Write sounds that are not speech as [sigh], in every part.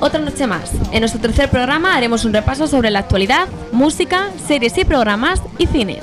Otra noche más. En nuestro tercer programa haremos un repaso sobre la actualidad, música, series y programas y cine.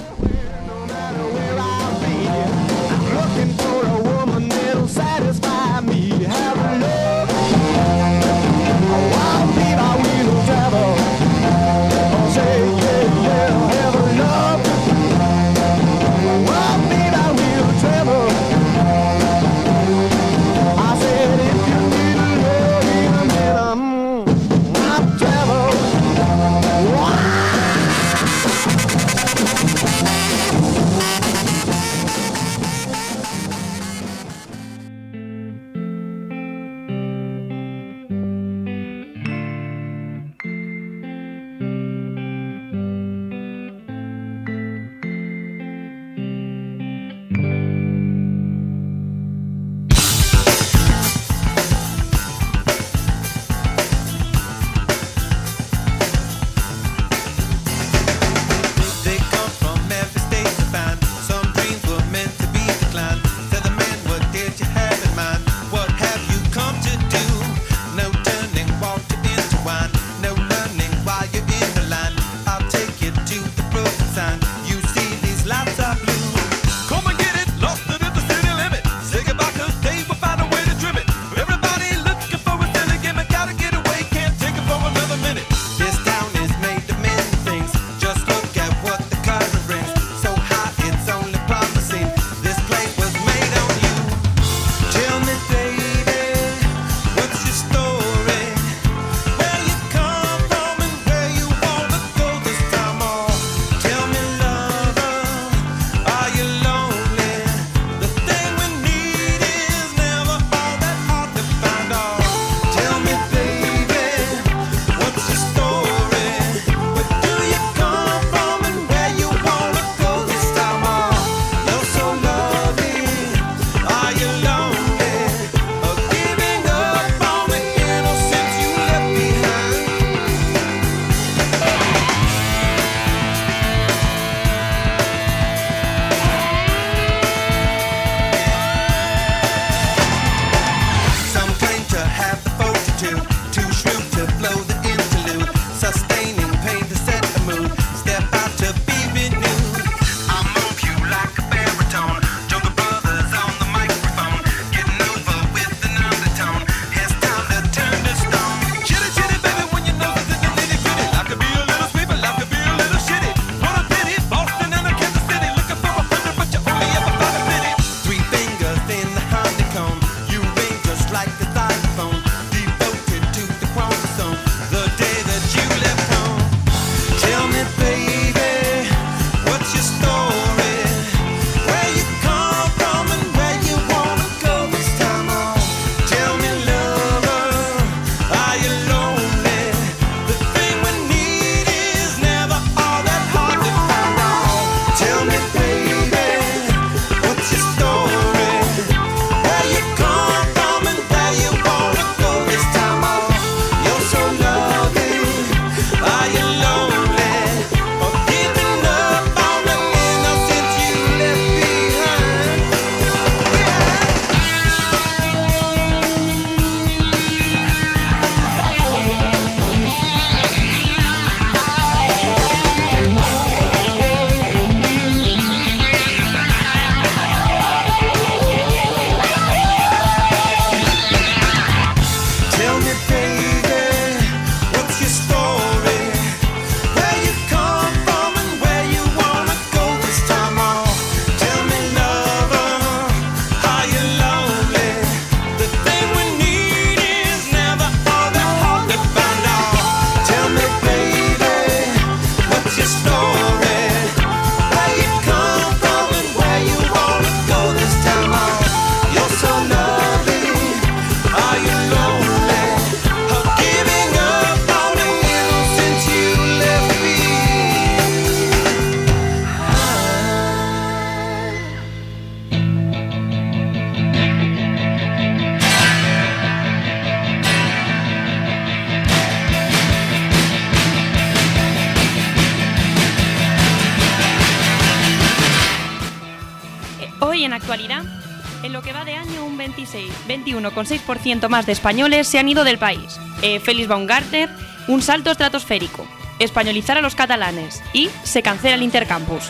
21,6% más de españoles se han ido del país. Eh, Félix Baumgartner, un salto estratosférico, españolizar a los catalanes y se cancela el intercampus.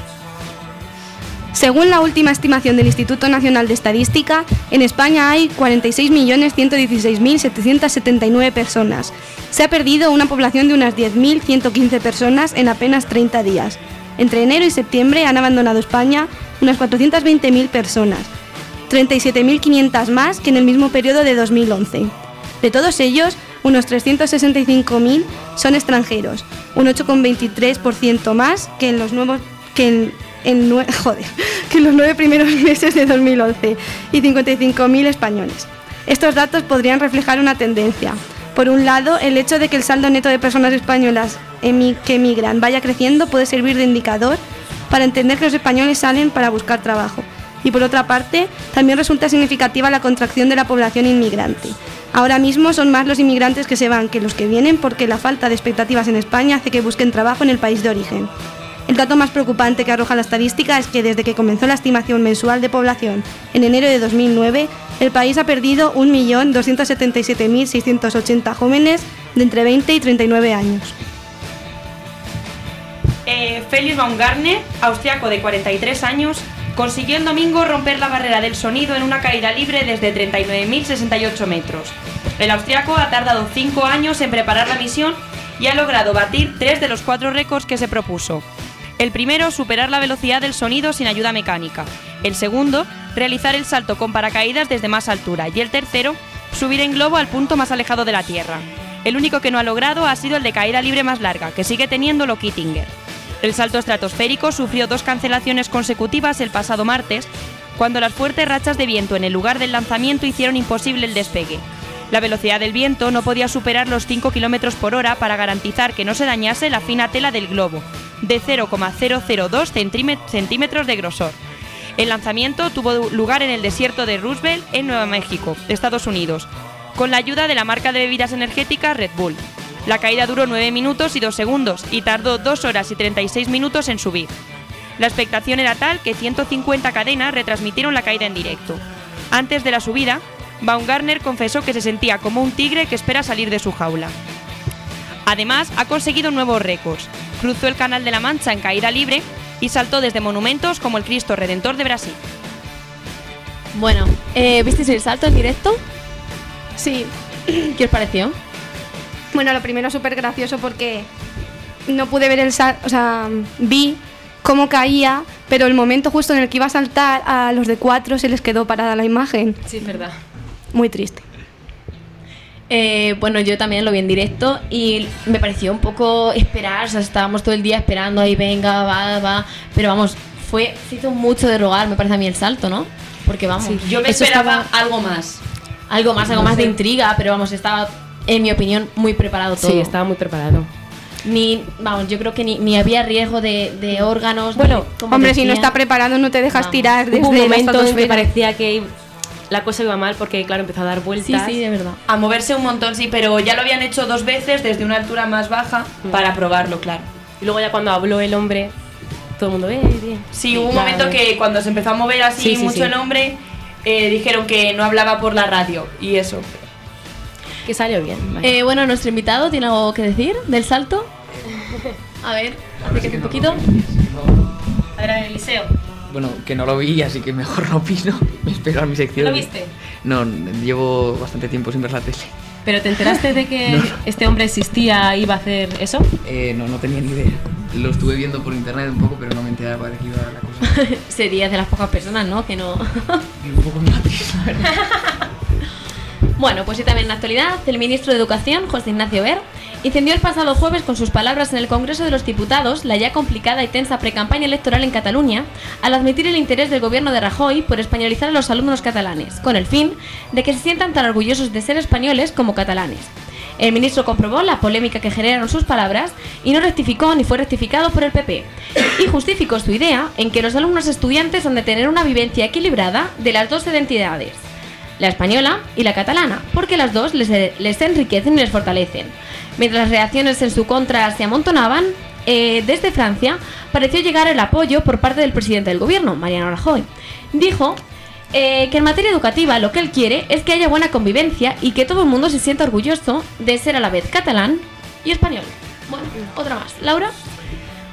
Según la última estimación del Instituto Nacional de Estadística, en España hay 46.116.779 personas. Se ha perdido una población de unas 10.115 personas en apenas 30 días. Entre enero y septiembre han abandonado España unas 420.000 personas, 37.500 más que en el mismo periodo de 2011. De todos ellos, unos 365.000 son extranjeros, un 8,23% más que en los nuevos que en, en nue- [laughs] joder, que en los nueve primeros [laughs] meses de 2011 y 55.000 españoles. Estos datos podrían reflejar una tendencia. Por un lado, el hecho de que el saldo neto de personas españolas que emigran vaya creciendo puede servir de indicador para entender que los españoles salen para buscar trabajo. Y por otra parte, también resulta significativa la contracción de la población inmigrante. Ahora mismo son más los inmigrantes que se van que los que vienen porque la falta de expectativas en España hace que busquen trabajo en el país de origen. El dato más preocupante que arroja la estadística es que desde que comenzó la estimación mensual de población en enero de 2009, el país ha perdido 1.277.680 jóvenes de entre 20 y 39 años. Eh, Félix Baumgartner, austriaco de 43 años, consiguió el domingo romper la barrera del sonido en una caída libre desde 39.068 metros. El austriaco ha tardado 5 años en preparar la misión y ha logrado batir tres de los cuatro récords que se propuso. El primero, superar la velocidad del sonido sin ayuda mecánica. El segundo, realizar el salto con paracaídas desde más altura. Y el tercero, subir en globo al punto más alejado de la Tierra. El único que no ha logrado ha sido el de caída libre más larga, que sigue teniendo Loki Tinger. El salto estratosférico sufrió dos cancelaciones consecutivas el pasado martes, cuando las fuertes rachas de viento en el lugar del lanzamiento hicieron imposible el despegue. La velocidad del viento no podía superar los 5 km por hora para garantizar que no se dañase la fina tela del globo, de 0,002 centímet- centímetros de grosor. El lanzamiento tuvo lugar en el desierto de Roosevelt, en Nueva México, Estados Unidos, con la ayuda de la marca de bebidas energéticas Red Bull. La caída duró 9 minutos y 2 segundos y tardó 2 horas y 36 minutos en subir. La expectación era tal que 150 cadenas retransmitieron la caída en directo. Antes de la subida, Baumgartner confesó que se sentía como un tigre que espera salir de su jaula. Además, ha conseguido nuevos récords. Cruzó el Canal de la Mancha en caída libre y saltó desde monumentos como el Cristo Redentor de Brasil. Bueno, eh, ¿visteis el salto en directo? Sí, ¿Qué os pareció? Bueno, lo primero súper gracioso porque no pude ver el sal, o sea, vi cómo caía, pero el momento justo en el que iba a saltar a los de cuatro se les quedó parada la imagen. Sí, es verdad. Muy triste. Eh, bueno, yo también lo vi en directo y me pareció un poco esperar, o sea, estábamos todo el día esperando ahí, venga, va, va, pero vamos, fue, se hizo mucho de rogar, me parece a mí el salto, ¿no? Porque vamos, Yo me esperaba estaba- algo más. algo más, algo más de intriga, pero vamos, estaba, en mi opinión, muy preparado todo. Sí, estaba muy preparado. Ni, vamos, yo creo que ni, ni había riesgo de, de órganos. Bueno, ni- Hombre, si no está preparado no te dejas Vamos. tirar desde Hubo un momento en que parecía que la cosa iba mal porque, claro, empezó a dar Sí, vueltas. sí, de verdad. A moverse un montón, sí, pero ya lo habían hecho dos veces desde una altura más baja para probarlo, claro. Y luego ya cuando habló el hombre, todo el mundo, eh, bien. Sí, hubo un claro. momento que cuando se empezó a mover así Sí, sí, mucho sí. el hombre, eh, dijeron que no hablaba por la radio y eso. Que salió bien. Eh, bueno, nuestro invitado tiene algo que decir del salto. A ver, acércate un poquito. A ver, Eliseo. Bueno, que no lo vi, así que mejor [laughs] no opino. Me espero a mi sección. ¿Lo viste? No, llevo bastante tiempo sin ver la tele. ¿Pero te enteraste de que [laughs] este hombre existía iba a hacer eso? Eh, no, no tenía ni idea. Lo estuve viendo por internet un poco, pero no me enteraba de que iba la cosa. [laughs] Sería de las pocas personas, ¿no? Que no. Y un poco verdad. Bueno, pues sí, también en la actualidad, el ministro de Educación, José Ignacio Ver, incendió el pasado jueves con sus palabras en el Congreso de los Diputados la ya complicada y tensa precampaña electoral en Cataluña, al admitir el interés del gobierno de Rajoy por españolizar a los alumnos catalanes, con el fin de que se sientan tan orgullosos de ser españoles como catalanes. El ministro comprobó la polémica que generaron sus palabras y no rectificó ni fue rectificado por el PP. Y justificó su idea en que los alumnos estudiantes han de tener una vivencia equilibrada de las dos identidades la española y la catalana, porque las dos les, les enriquecen y les fortalecen. Mientras las reacciones en su contra se amontonaban, eh, desde Francia pareció llegar el apoyo por parte del presidente del gobierno, Mariano Rajoy. Dijo eh, que en materia educativa lo que él quiere es que haya buena convivencia y que todo el mundo se sienta orgulloso de ser a la vez catalán y español. Bueno, otra más. Laura.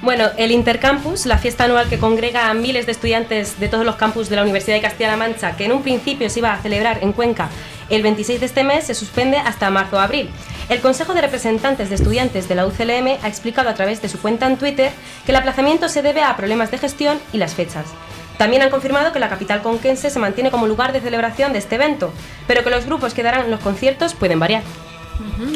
Bueno, el Intercampus, la fiesta anual que congrega a miles de estudiantes de todos los campus de la Universidad de Castilla-La Mancha, que en un principio se iba a celebrar en Cuenca el 26 de este mes, se suspende hasta marzo o abril. El Consejo de Representantes de Estudiantes de la UCLM ha explicado a través de su cuenta en Twitter que el aplazamiento se debe a problemas de gestión y las fechas. También han confirmado que la capital conquense se mantiene como lugar de celebración de este evento, pero que los grupos que darán los conciertos pueden variar.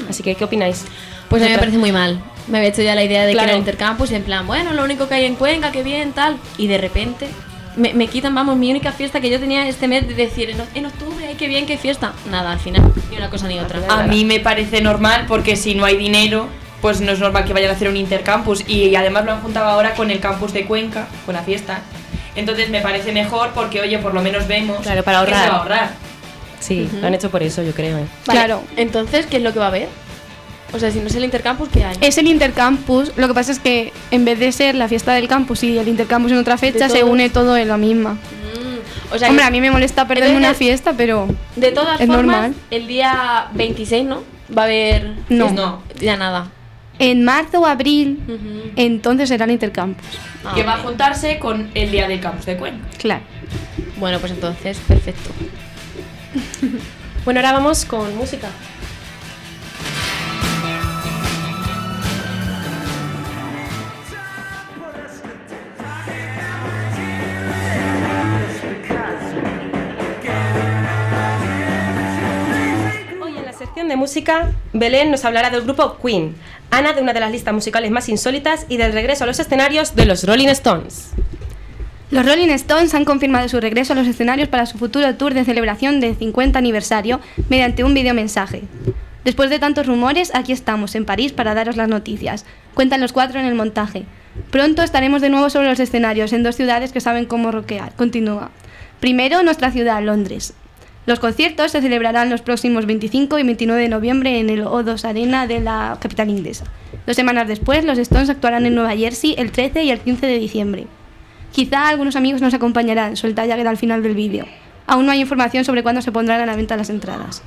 Así que, ¿qué opináis? Pues a mí me parece muy mal. Me había hecho ya la idea de que Claro. era el intercampus y en plan, bueno, lo único que hay en Cuenca, qué bien, tal. Y de repente me, me quitan, vamos, mi única fiesta que yo tenía este mes de decir, en, en octubre, ay, qué bien, qué fiesta. Nada, al final, ni una cosa ni otra. A mí me parece normal porque si no hay dinero, pues no es normal que vayan a hacer un intercampus. Y además lo han juntado ahora con el campus de Cuenca, con la fiesta. Entonces me parece mejor porque, oye, por lo menos vemos Claro, para que se ahorrar. va a ahorrar. Sí, lo han hecho por eso, yo creo. ¿eh? Vale, Claro. Entonces, ¿qué es lo que va a haber? O sea, si no es el intercampus, ¿qué hay? Es el intercampus, lo que pasa es que en vez de ser la fiesta del campus y el intercampus en otra fecha, se une todo en la misma. Mm, o sea, Hombre, que- a mí me molesta perderme Entonces, una fiesta, pero de todas es formas, normal. el día 26, ¿no? Va a haber... No. No. Ya nada. en marzo o abril, Ujú. entonces será el intercampus. Ah, que va a juntarse con el día del campus de Cuenca. Claro. Bueno, pues entonces, perfecto. [laughs] Bueno, ahora vamos con música. De música, Belén nos hablará del grupo Queen, Ana de una de las listas musicales más insólitas y del regreso a los escenarios de los Rolling Stones. Los Rolling Stones han confirmado su regreso a los escenarios para su futuro tour de celebración del 50 aniversario mediante un videomensaje. Después de tantos rumores, aquí estamos, en París, para daros las noticias. Cuentan los cuatro en el montaje. Pronto estaremos de nuevo sobre los escenarios en dos ciudades que saben cómo rockear. Continúa. Primero, nuestra ciudad, Londres. Los conciertos se celebrarán los próximos 25 y 29 de noviembre en el O2 Arena de la capital inglesa. Dos semanas después, los Stones actuarán en Nueva Jersey el 13 y el 15 de diciembre. Quizá algunos amigos nos acompañarán, suelta ya al final del vídeo. Aún no hay información sobre cuándo se pondrán a la venta las entradas.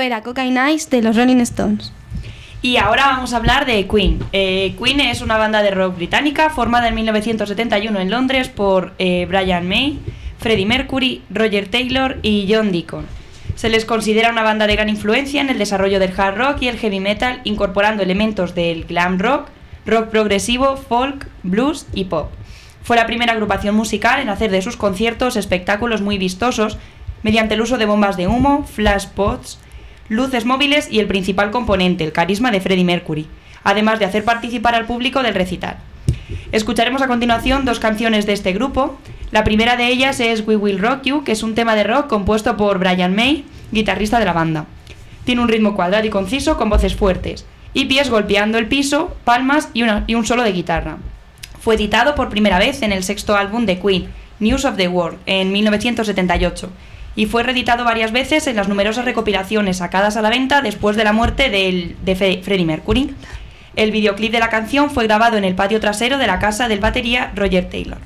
Era Cocaine Ice de los Rolling Stones. Y ahora vamos a hablar de Queen. Eh, Queen es una banda de rock británica formada en 1971 en Londres por eh, Brian May, Freddie Mercury, Roger Taylor y John Deacon. Se les considera una banda de gran influencia en el desarrollo del hard rock y el heavy metal, incorporando elementos del glam rock, rock progresivo, folk, blues y pop. Fue la primera agrupación musical en hacer de sus conciertos espectáculos muy vistosos mediante el uso de bombas de humo, flash pots, luces móviles y el principal componente, el carisma de Freddie Mercury, además de hacer participar al público del recital. Escucharemos a continuación dos canciones de este grupo. La primera de ellas es We Will Rock You, que es un tema de rock compuesto por Brian May, guitarrista de la banda. Tiene un ritmo cuadrado y conciso con voces fuertes, y pies golpeando el piso, palmas y, una- y un solo de guitarra. Fue editado por primera vez en el sexto álbum de Queen, News of the World, en 1978, y fue reeditado varias veces en las numerosas recopilaciones sacadas a la venta después de la muerte de Fre- Freddie Mercury. El videoclip de la canción fue grabado en el patio trasero de la casa del batería Roger Taylor.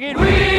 bringing. We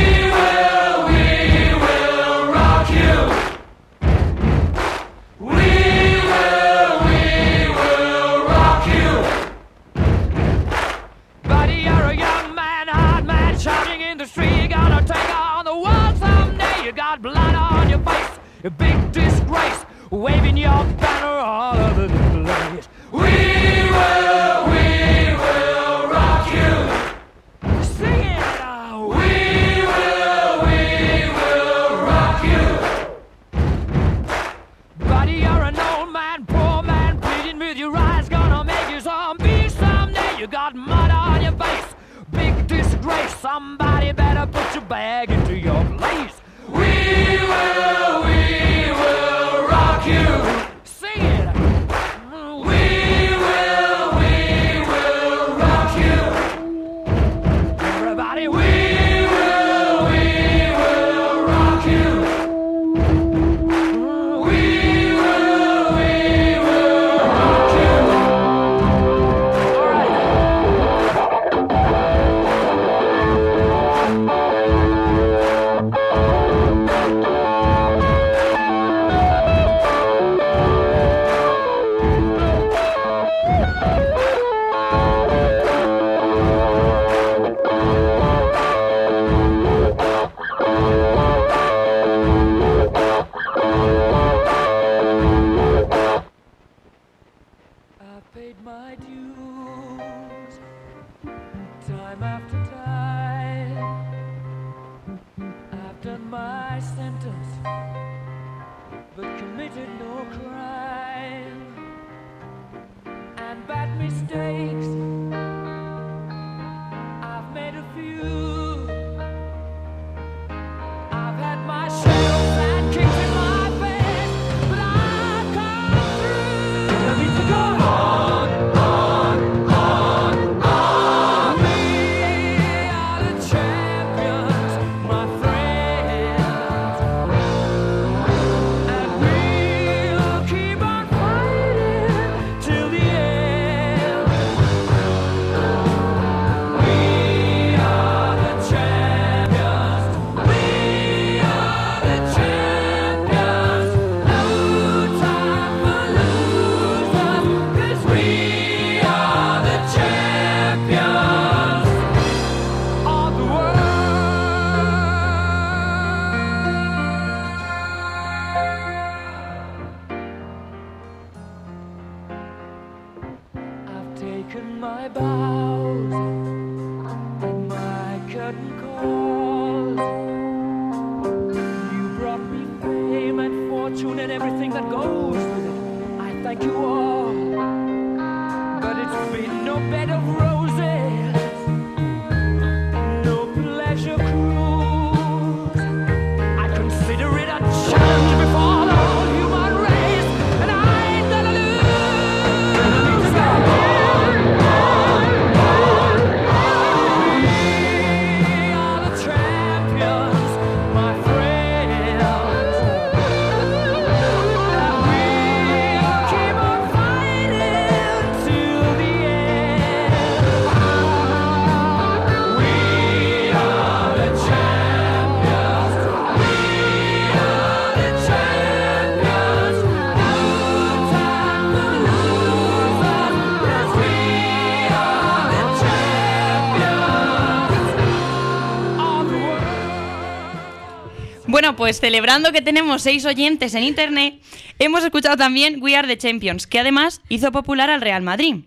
Bueno, pues celebrando que tenemos seis oyentes en internet, hemos escuchado también We Are the Champions, que además hizo popular al Real Madrid.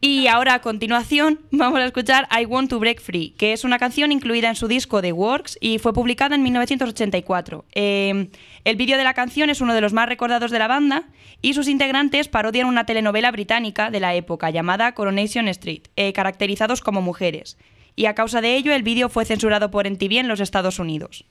Y ahora a continuación [laughs] vamos a escuchar I Want to Break Free, que es una canción incluida en su disco The Works y fue publicada en 1984. Eh, el vídeo de la canción es uno de los más recordados de la banda y sus integrantes parodian una telenovela británica de la época llamada Coronation Street, eh, caracterizados como mujeres. Y a causa de ello el vídeo fue censurado por MTV en los Estados Unidos.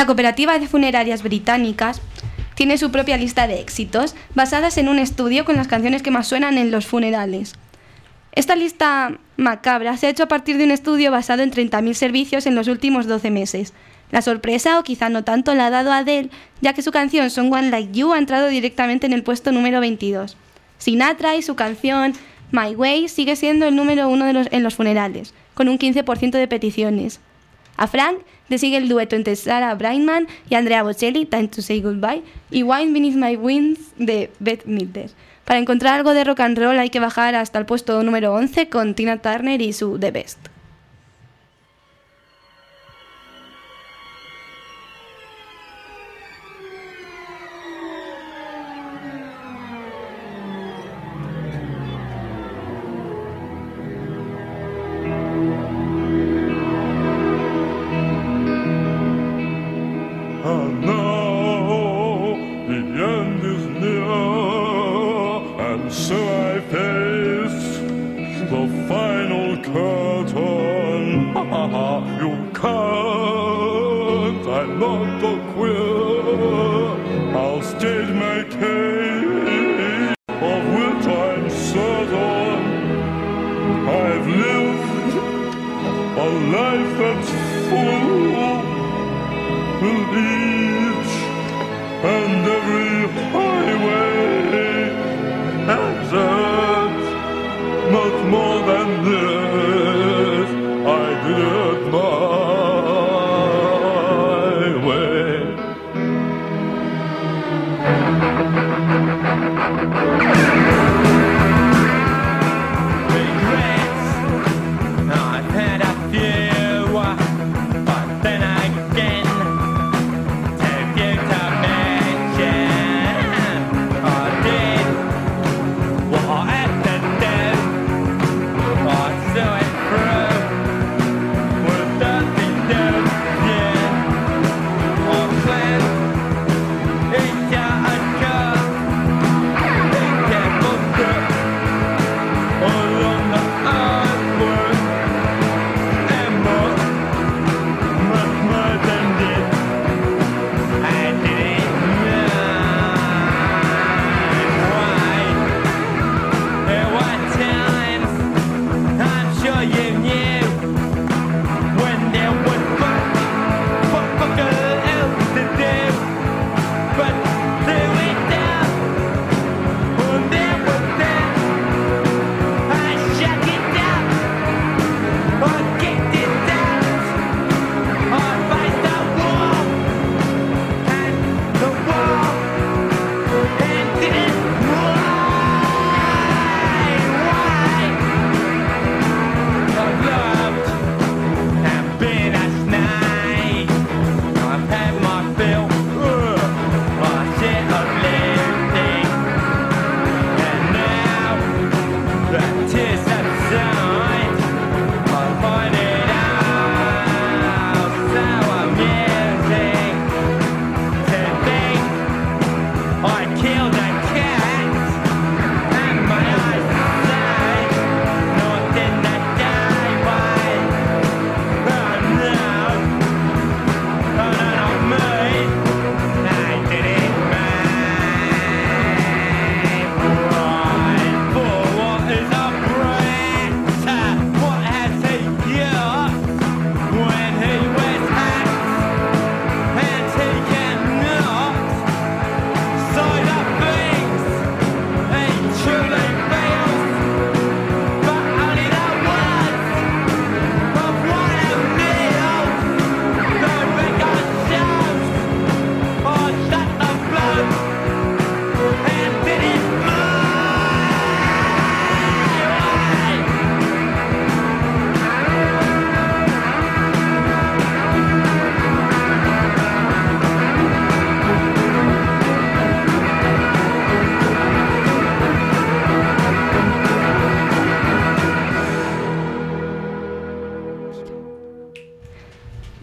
La cooperativa de funerarias británicas tiene su propia lista de éxitos, basadas en un estudio con las canciones que más suenan en los funerales. Esta lista macabra se ha hecho a partir de un estudio basado en 30.000 servicios en los últimos 12 meses. La sorpresa, o quizá no tanto, la ha dado Adele, ya que su canción Someone Like You ha entrado directamente en el puesto número 22. Sinatra y su canción My Way sigue siendo el número uno en los funerales, con un 15% de peticiones. A Frank le sigue el dueto entre Sarah Brightman y Andrea Bocelli, Time to Say Goodbye, y Wine Beneath My Wings de Beth Midler. Para encontrar algo de rock and roll hay que bajar hasta el puesto número 11 con Tina Turner y su The Best.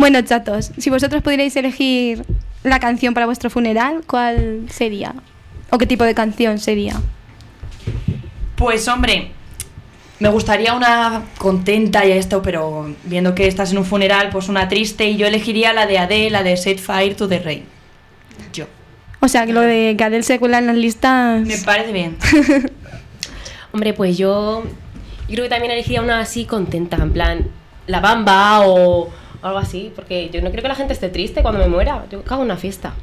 Bueno, chatos, si vosotros pudierais elegir la canción para vuestro funeral, ¿cuál sería? ¿O qué tipo de canción sería? Pues hombre, me gustaría una contenta y esto, pero viendo que estás en un funeral, pues una triste y yo elegiría la de Adele, la de Set Fire to the Rain. Yo. O sea, que lo de que Adele se cuela en las listas... Me parece bien. [laughs] hombre, pues yo, yo creo que también elegiría una así contenta, en plan La Bamba o algo así, porque yo no quiero que la gente esté triste cuando me muera. Yo cago en una fiesta.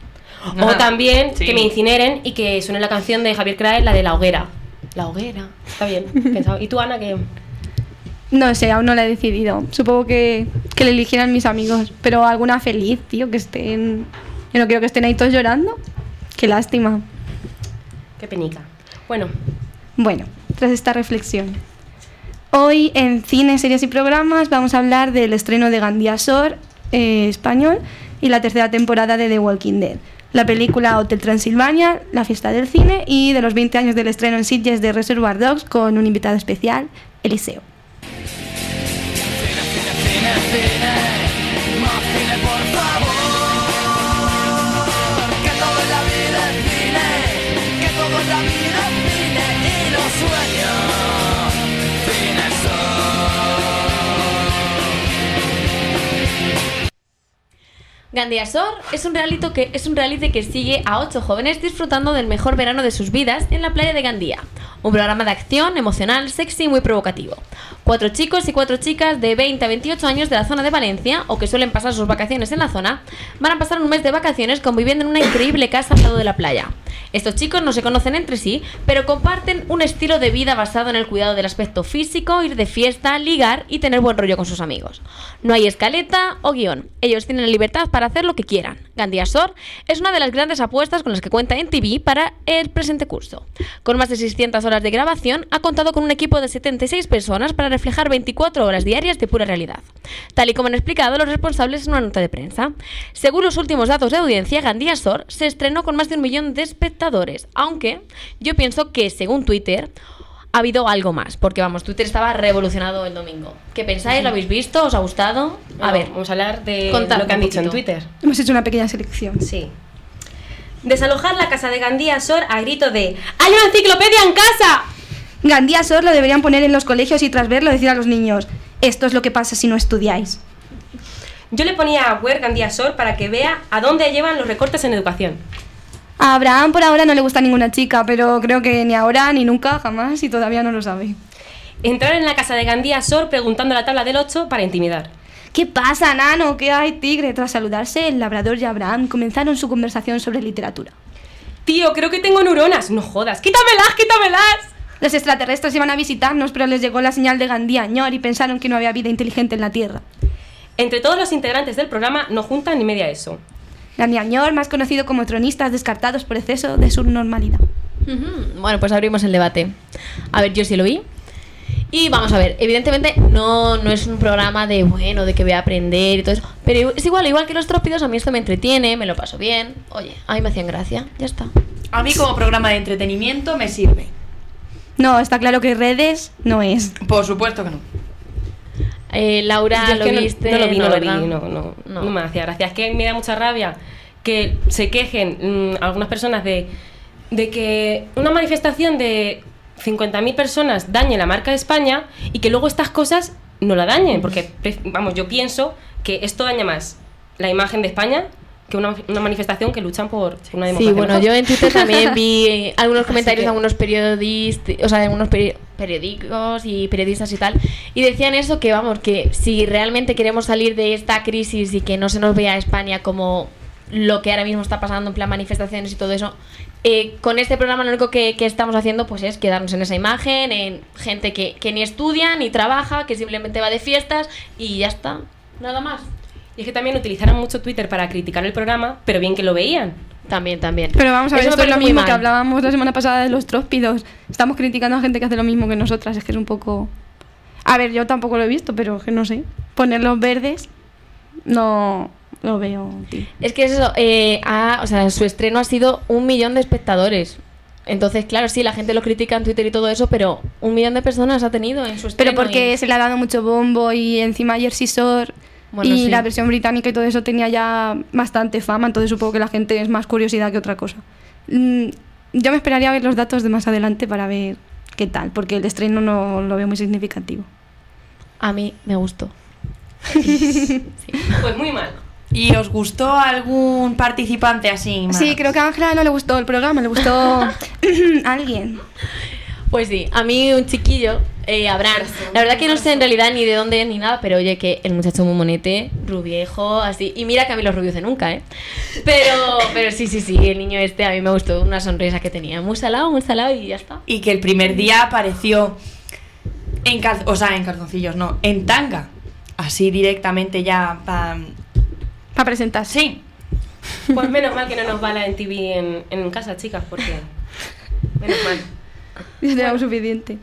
O también Sí. que me incineren y que suene la canción de Javier Crae, la de la hoguera. La hoguera, está bien [laughs] pensado. ¿Y tú, Ana, que No sé, aún no la he decidido. Supongo que, que le eligieran mis amigos. Pero alguna feliz, tío, que estén. Yo no quiero que estén ahí todos llorando. Qué lástima. Qué penica. Bueno, Bueno, tras esta reflexión. Hoy en cine, series y programas vamos a hablar del estreno de Gandía Sor eh, español y la tercera temporada de The Walking Dead. La película Hotel Transilvania, la fiesta del cine y de los 20 años del estreno en Sitges de Reservoir Dogs con un invitado especial, Eliseo. Sor es un, reality que, es un reality que sigue a ocho jóvenes disfrutando del mejor verano de sus vidas en la playa de Gandía. Un programa de acción, emocional, sexy y muy provocativo. Cuatro chicos y cuatro chicas de 20 a 28 años de la zona de Valencia, o que suelen pasar sus vacaciones en la zona, van a pasar un mes de vacaciones conviviendo en una increíble casa al lado de la playa. Estos chicos no se conocen entre sí, pero comparten un estilo de vida basado en el cuidado del aspecto físico, ir de fiesta, ligar y tener buen rollo con sus amigos. No hay escaleta o guion. Ellos tienen la libertad para hacer lo que quieran. Gandía Sor es una de las grandes apuestas con las que cuenta en TV para el presente curso. Con más de 600 horas de grabación, ha contado con un equipo de 76 personas para reflejar 24 horas diarias de pura realidad. Tal y como han explicado los responsables en una nota de prensa. Según los últimos datos de audiencia, Gandía Sor se estrenó con más de un millón de espectadores, aunque yo pienso que, según Twitter, ha habido algo más, porque vamos, Twitter estaba revolucionado el domingo. ¿Qué pensáis? ¿Lo habéis visto? ¿Os ha gustado? A ver, vamos a hablar de lo que han un dicho en. Twitter. Hemos hecho una pequeña selección. Sí. Desalojar la casa de Gandía Sor a grito de ¡Hay una enciclopedia en casa! Gandía Sor lo deberían poner en los colegios y tras verlo decir a los niños, esto es lo que pasa si no estudiáis. Yo le ponía a Where Gandía Sor para que vea a dónde llevan los recortes en educación. A Abraham por ahora no le gusta ninguna chica, pero creo que ni ahora, ni nunca, jamás y todavía no lo sabe. Entrar en la casa de Gandía Sor preguntando la tabla del 8 para intimidar. ¿Qué pasa, nano? ¿Qué hay, tigre? Tras saludarse, el labrador y Abraham comenzaron su conversación sobre literatura. Tío, creo que tengo neuronas. No jodas. ¡Quítamelas, quítamelas! Los extraterrestres iban a visitarnos, pero les llegó la señal de Gandía Ñor y pensaron que no había vida inteligente en la Tierra. Entre todos los integrantes del programa no juntan ni media eso. Gandía Ñor, más conocido como tronistas descartados por exceso de subnormalidad. Bueno, pues abrimos el debate. A ver, yo sí lo vi. Y vamos a ver, evidentemente no, no es un programa de bueno, de que voy a aprender y todo eso. Pero es igual, igual que los trópidos, a mí esto me entretiene, me lo paso bien. Oye, a mí me hacían gracia, ya está. A mí como programa de entretenimiento me sirve. No, está claro que redes no es. Por supuesto que no. Eh, Laura, Yo es ¿lo que no- viste? No, lo vi, no, lo vi, no, no, No. no me hacía gracia. Es que me da mucha rabia que se quejen mm, algunas personas de, de que una manifestación de 50.000 personas dañe la marca de España y que luego estas cosas no la dañen. Porque, vamos, yo pienso que esto daña más la imagen de España que una, una manifestación que luchan por una democracia. Sí, bueno, mejor. yo en Twitter también vi [laughs] eh, algunos comentarios que- de algunos periodistas, o sea, de algunos peri- periódicos y periodistas y tal, y decían eso que vamos, que si realmente queremos salir de esta crisis y que no se nos vea a España como lo que ahora mismo está pasando en plan manifestaciones y todo eso, eh, con este programa lo único que, que estamos haciendo pues es quedarnos en esa imagen, en gente que, que ni estudia ni trabaja, que simplemente va de fiestas y ya está, nada más. Y es que también utilizaron mucho Twitter para criticar el programa, pero bien que lo veían. También, también. Pero vamos a ver, Eso esto es lo mismo que hablábamos la semana pasada de los tróspidos. Estamos criticando a gente que hace lo mismo que nosotras, es que es un poco... A ver, yo tampoco lo he visto, pero que no sé. Ponerlos verdes, no lo veo. tío. Es que es eso, eh, ha- o sea, su estreno ha sido un millón de espectadores. Entonces, claro, sí, la gente lo critica en Twitter y todo eso, pero un millón de personas ha tenido en su estreno. Pero porque y- se le ha dado mucho bombo y encima Jersey Shore Bueno, y sí. la versión británica y todo eso tenía ya bastante fama, entonces supongo que la gente es más curiosidad que otra cosa. Mm, yo me esperaría a ver los datos de más adelante para ver qué tal, porque el estreno no lo veo muy significativo. A mí me gustó. [laughs] Pues muy mal. ¿Y os gustó algún participante así? más? Sí, creo que a Ángela no le gustó el programa, le gustó [laughs] [clears throat] alguien. Pues sí, a mí un chiquillo, eh, Abraham, la verdad que no sé en realidad ni de dónde es ni nada, pero oye, que el muchacho muy monete, rubiejo, así. Y mira que a mí los rubios de nunca, ¿eh? Pero, pero sí, sí, sí, el niño este a mí me gustó una sonrisa que tenía. Muy salado, muy salado y ya está. Y que el primer día apareció en cal o sea, en calzoncillos, no, en tanga. Así directamente ya para... Para presentarse. Sí. Pues menos mal que no nos va la en TV en, en casa, chicas, porque. Menos mal. [laughs] Ya tenemos suficiente.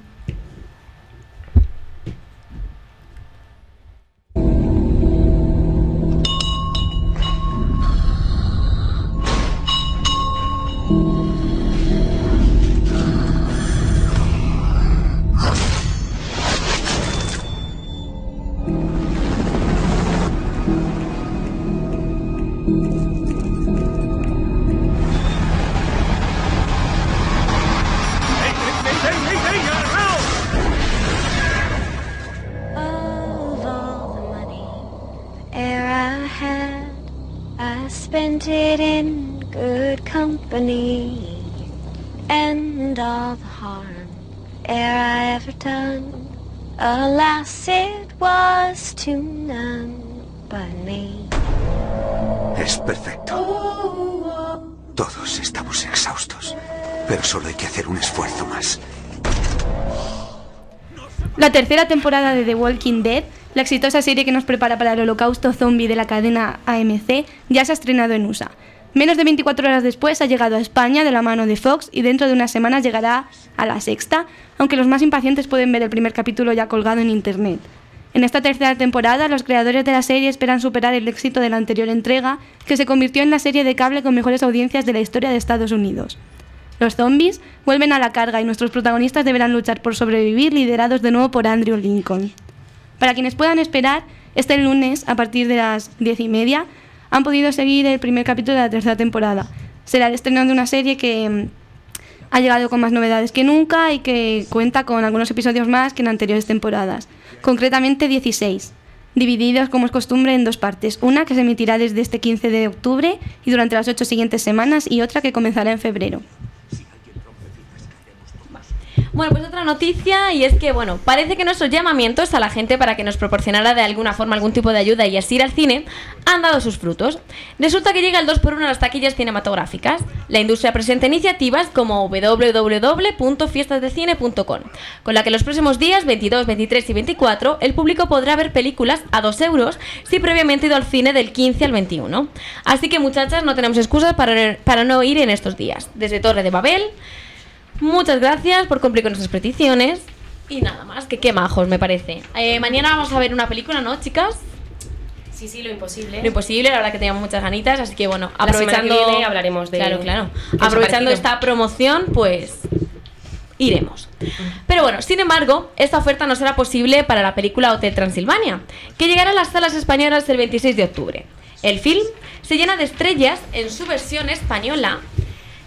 Alas, it was to none but me. Es perfecto. Todos estamos exhaustos, pero solo hay que hacer un esfuerzo más. La tercera temporada de The Walking Dead, la exitosa serie que nos prepara para el holocausto zombie de la cadena AMC, ya se ha estrenado en USA. Menos de 24 horas después ha llegado a España de la mano de Fox y dentro de unas semanas llegará a la sexta, aunque los más impacientes pueden ver el primer capítulo ya colgado en internet. En esta tercera temporada, los creadores de la serie esperan superar el éxito de la anterior entrega, que se convirtió en la serie de cable con mejores audiencias de la historia de Estados Unidos. Los zombies vuelven a la carga y nuestros protagonistas deberán luchar por sobrevivir liderados de nuevo por Andrew Lincoln. Para quienes puedan esperar, este lunes, a partir de las diez y media, han podido seguir el primer capítulo de la tercera temporada. Será el estreno de una serie que mm, ha llegado con más novedades que nunca y que cuenta con algunos episodios más que en anteriores temporadas, concretamente 16, divididos como es costumbre en dos partes, una que se emitirá desde este 15 de octubre y durante las ocho siguientes semanas y otra que comenzará en febrero. Bueno, pues otra noticia y es que, bueno, parece que nuestros llamamientos a la gente para que nos proporcionara de alguna forma algún tipo de ayuda y así ir al cine han dado sus frutos. Resulta que llega el 2x1 a las taquillas cinematográficas. La industria presenta iniciativas como www.fiestasdecine.com, con la que los próximos días 22, 23 y 24 el público podrá ver películas a 2 euros si previamente ido al cine del 15 al 21. Así que muchachas, no tenemos excusas para, para no ir en estos días. Desde Torre de Babel, Muchas gracias por cumplir con nuestras peticiones. Y nada más, que qué majos me parece. Eh, mañana vamos a ver una película, ¿no, chicas? Sí, sí, lo imposible. Lo imposible, la verdad que teníamos muchas ganitas, así que bueno, La aprovechando. que viene hablaremos de- Claro, claro. Aprovechando esta promoción, pues. Iremos. Pero bueno, sin embargo, esta oferta no será posible para la película Hotel Transilvania, que llegará a las salas españolas el 26 de octubre. El film se llena de estrellas en su versión española,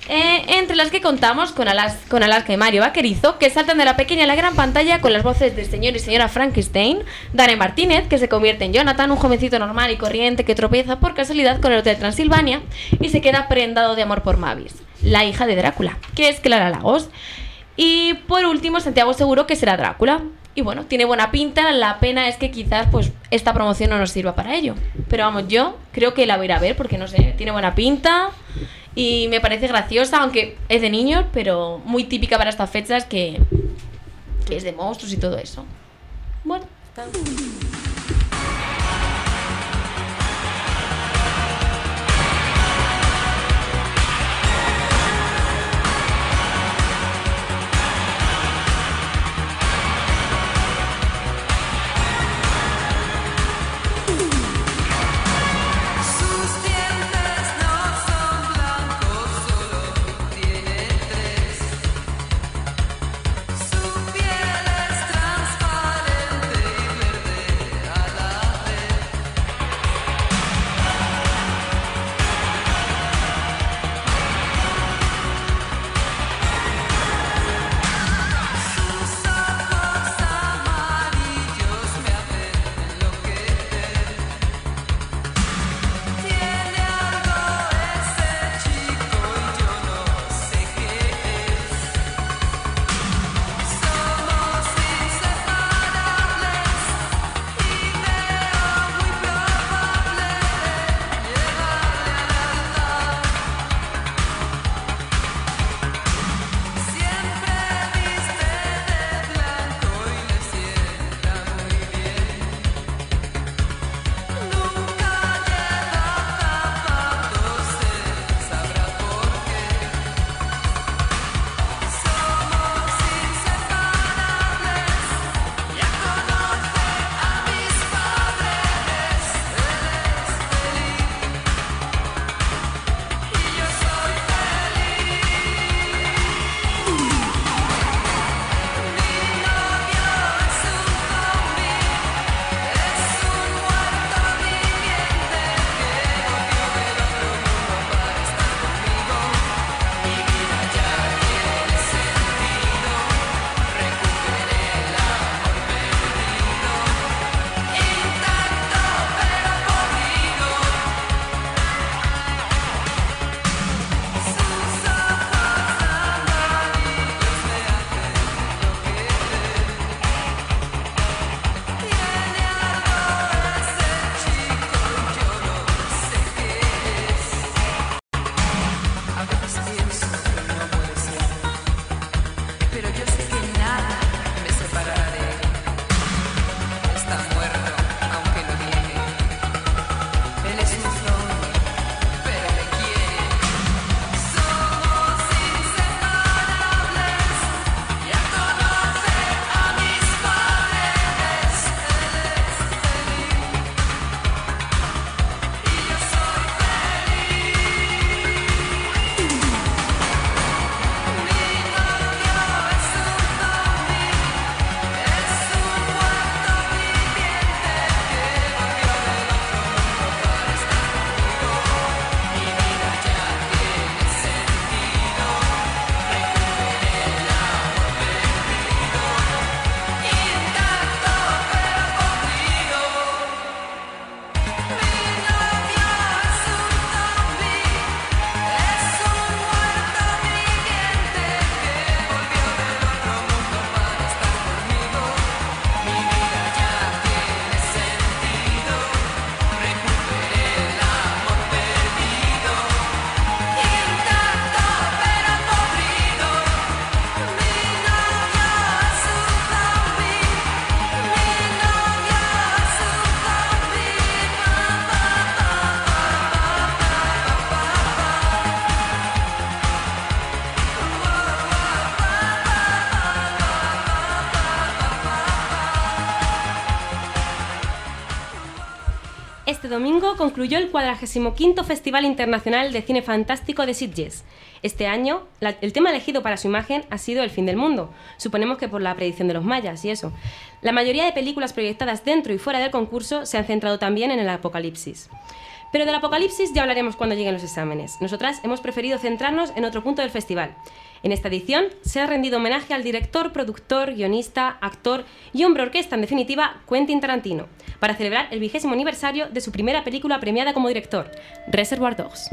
eh, entre las que contamos con, Alas, con Alaska y Mario Vaquerizo, que saltan de la pequeña a la gran pantalla con las voces del señor y señora Frankenstein, Dane Martínez, que se convierte en Jonathan, un jovencito normal y corriente que tropieza por casualidad con el Hotel Transilvania y se queda prendado de amor por Mavis, la hija de Drácula, que es Clara Lagos. Y por último, Santiago Seguro, que será Drácula. Y bueno, tiene buena pinta, la pena es que quizás pues esta promoción no nos sirva para ello. Pero vamos, yo creo que la voy a ir a ver porque no sé, tiene buena pinta y me parece graciosa, aunque es de niños, pero muy típica para estas fechas que, que es de monstruos y todo eso. Bueno, Sus concluyó el 45 Festival Internacional de Cine Fantástico de Sitges. Este año, el tema elegido para su imagen ha sido el fin del mundo. Suponemos que por la predicción de los mayas y eso. La mayoría de películas proyectadas dentro y fuera del concurso se han centrado también en el apocalipsis. Pero del apocalipsis ya hablaremos cuando lleguen los exámenes. Nosotras hemos preferido centrarnos en otro punto del festival. En esta edición se ha rendido homenaje al director, productor, guionista, actor y hombre orquesta, en definitiva, Quentin Tarantino, para celebrar el vigésimo aniversario de su primera película premiada como director, Reservoir Dogs.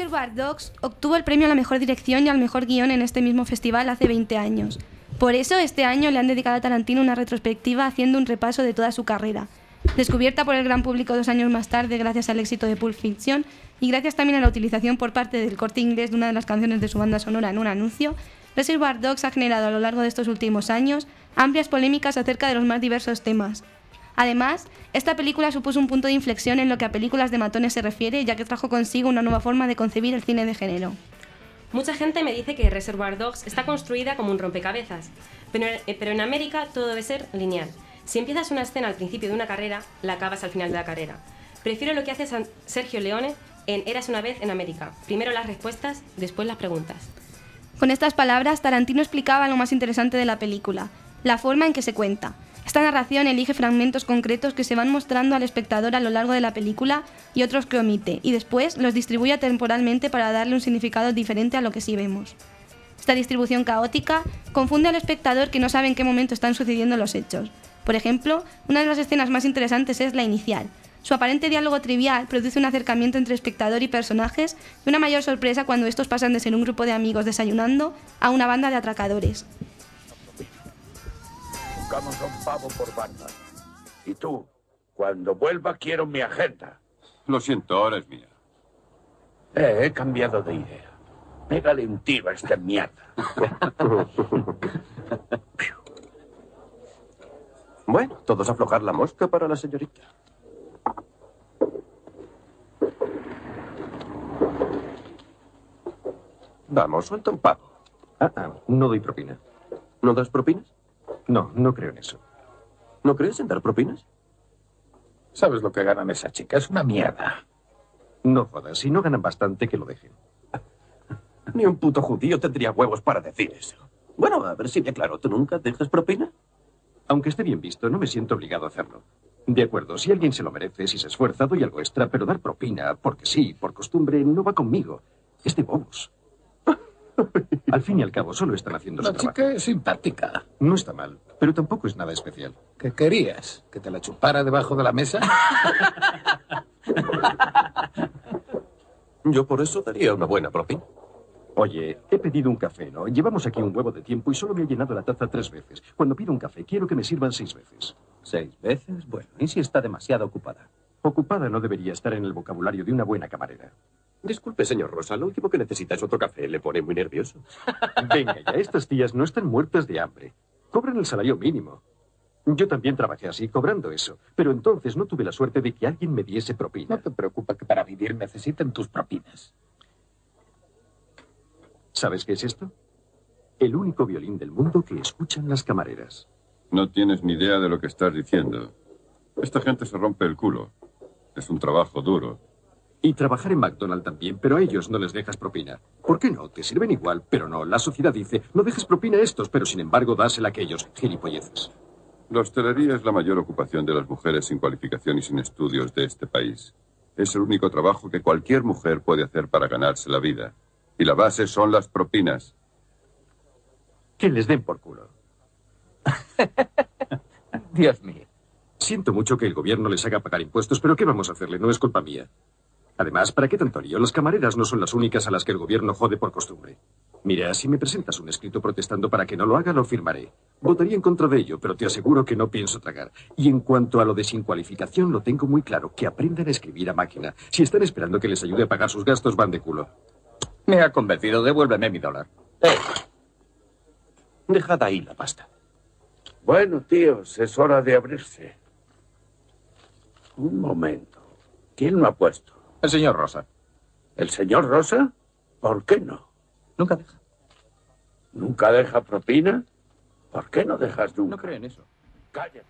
Reservoir Dogs obtuvo el premio a la mejor dirección y al mejor guion en este mismo festival hace 20 años. Por eso, este año le han dedicado a Tarantino una retrospectiva haciendo un repaso de toda su carrera. Descubierta por el gran público dos años más tarde gracias al éxito de Pulp Fiction y gracias también a la utilización por parte del corte inglés de una de las canciones de su banda sonora en un anuncio, Reservoir Dogs ha generado a lo largo de estos últimos años amplias polémicas acerca de los más diversos temas. Además, esta película supuso un punto de inflexión en lo que a películas de matones se refiere, ya que trajo consigo una nueva forma de concebir el cine de género. Mucha gente me dice que Reservoir Dogs está construida como un rompecabezas, pero, eh, pero en América todo debe ser lineal. Si empiezas una escena al principio de una carrera, la acabas al final de la carrera. Prefiero lo que hace San- Sergio Leone en Eras una vez en América. Primero las respuestas, después las preguntas. Con estas palabras, Tarantino explicaba lo más interesante de la película, la forma en que se cuenta. Esta narración elige fragmentos concretos que se van mostrando al espectador a lo largo de la película y otros que omite, y después los distribuye temporalmente para darle un significado diferente a lo que sí vemos. Esta distribución caótica confunde al espectador que no sabe en qué momento están sucediendo los hechos. Por ejemplo, una de las escenas más interesantes es la inicial. Su aparente diálogo trivial produce un acercamiento entre espectador y personajes y una mayor sorpresa cuando estos pasan de ser un grupo de amigos desayunando a una banda de atracadores. Buscamos a un pavo por banda. Y tú, cuando vuelva quiero mi agenda. Lo siento, ahora es mía. Eh, he cambiado de idea. Pégale un tiro a esta mierda. [laughs] Bueno, todos aflojar la mosca para la señorita. Vamos, suelta un pavo. Ah, ah, no doy propina. ¿No das propinas? No, no creo en eso. ¿No crees en dar propinas? ¿Sabes lo que ganan esa chica? Es una mierda. No jodas, si no ganan bastante, que lo dejen. [laughs] Ni un puto judío tendría huevos para decir eso. Bueno, a ver si me aclaro. ¿Tú nunca dejas propina? Aunque esté bien visto, no me siento obligado a hacerlo. De acuerdo, si alguien se lo merece, si se esfuerza, doy algo extra, pero dar propina, porque sí, por costumbre, no va conmigo. Es de bobos. [laughs] Al fin y al cabo, solo están haciendo La su trabajo. chica es simpática. No está mal, pero tampoco es nada especial. ¿Qué querías? ¿Que te la chupara debajo de la mesa? [laughs] Yo por eso daría una buena propina. Oye, he pedido un café, ¿no? Llevamos aquí un huevo de tiempo y solo me he llenado la taza tres veces. Cuando pido un café, quiero que me sirvan seis veces. ¿Seis veces? Bueno, ¿y si está demasiado ocupada? Ocupada no debería estar en el vocabulario de una buena camarera. Disculpe, señor Rosa, lo último que necesita es otro café. Le pone muy nervioso. [laughs] Venga ya, estas tías no están muertas de hambre. Cobran el salario mínimo. Yo también trabajé así, cobrando eso. Pero entonces no tuve la suerte de que alguien me diese propina. No te preocupa que para vivir necesiten tus propinas. ¿Sabes qué es esto? El único violín del mundo que escuchan las camareras. No tienes ni idea de lo que estás diciendo. Esta gente se rompe el culo. Es un trabajo duro. Y trabajar en McDonald's también, pero a ellos no les dejas propina. ¿Por qué no? Te sirven igual, pero no. La sociedad dice, no dejes propina a estos, pero sin embargo dásela a aquellos. Gilipolleces. La hostelería es la mayor ocupación de las mujeres sin cualificación y sin estudios de este país. Es el único trabajo que cualquier mujer puede hacer para ganarse la vida. Y la base son las propinas. Que les den por culo. [laughs] Dios mío. Siento mucho que el gobierno les haga pagar impuestos, pero ¿qué vamos a hacerle? No es culpa mía. Además, ¿para qué tanto lío? Las camareras no son las únicas a las que el gobierno jode por costumbre. Mira, si me presentas un escrito protestando para que no lo haga, lo firmaré. Votaría en contra de ello, pero te aseguro que no pienso tragar. Y en cuanto a lo de sin cualificación, lo tengo muy claro. Que aprendan a escribir a máquina. Si están esperando que les ayude a pagar sus gastos, van de culo. Me ha convencido. Devuélveme mi dólar. Dejad ahí la pasta. Bueno, tíos, es hora de abrirse. Un momento. ¿Quién lo ha puesto? El señor Rosa. ¿El señor Rosa? ¿Por qué no? Nunca deja. ¿Nunca deja propina? ¿Por qué no dejas nunca? No creo en eso. Cállate.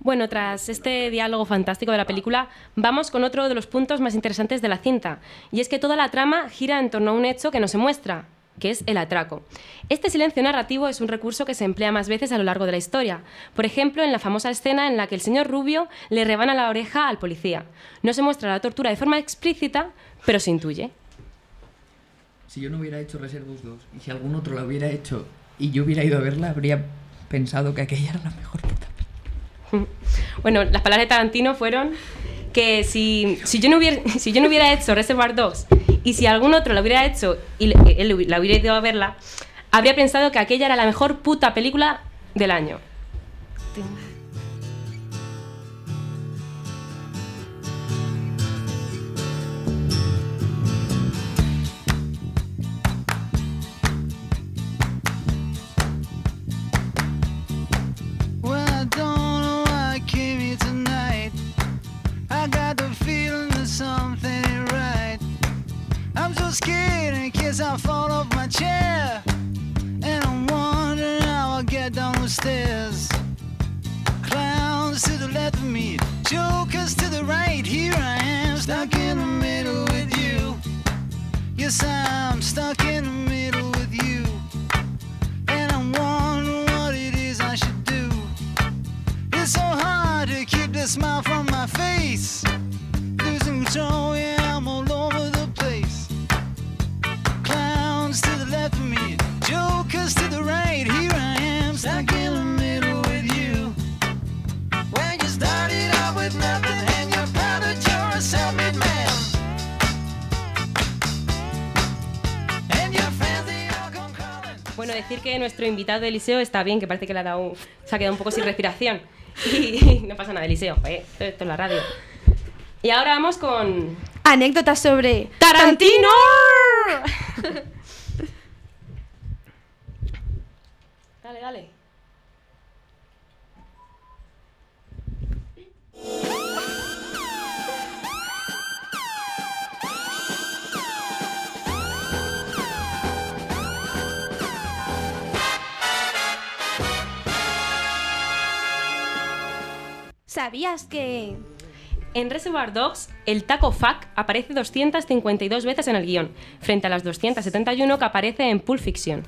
Bueno, tras este diálogo fantástico de la película, vamos con otro de los puntos más interesantes de la cinta, y es que toda la trama gira en torno a un hecho que no se muestra, que es el atraco. Este silencio narrativo es un recurso que se emplea más veces a lo largo de la historia. Por ejemplo, en la famosa escena en la que el señor Rubio le rebana la oreja al policía. No se muestra la tortura de forma explícita, pero se intuye. Si yo no hubiera hecho Reservos 2 y si algún otro la hubiera hecho y yo hubiera ido a verla, habría pensado que aquella era la mejor puta. [laughs] Bueno, las palabras de Tarantino fueron que si, si, yo, no hubiera, [laughs] si yo no hubiera hecho Reservoir Dogs y si algún otro la hubiera hecho y le- él la hubiera ido a verla, habría pensado que aquella era la mejor puta película del año. Scared in I fall off my chair. And I'm wondering how I'll get down the stairs. Clowns to the left of me, jokers to the right. Here I am, stuck in the middle with you. Yes, I'm stuck decir que nuestro invitado de Eliseo está bien, que parece que le ha dado un- se ha quedado un poco sin respiración. [laughs] Y no pasa nada, Eliseo, esto, esto es la radio. Y ahora vamos con... Anécdotas sobre ¡Tarantino! [laughs] [laughs] dale, dale. ¿Sabías que En Reservoir Dogs, el taco fuck aparece 252 veces en el guion, frente a las 271 que aparece en Pulp Fiction.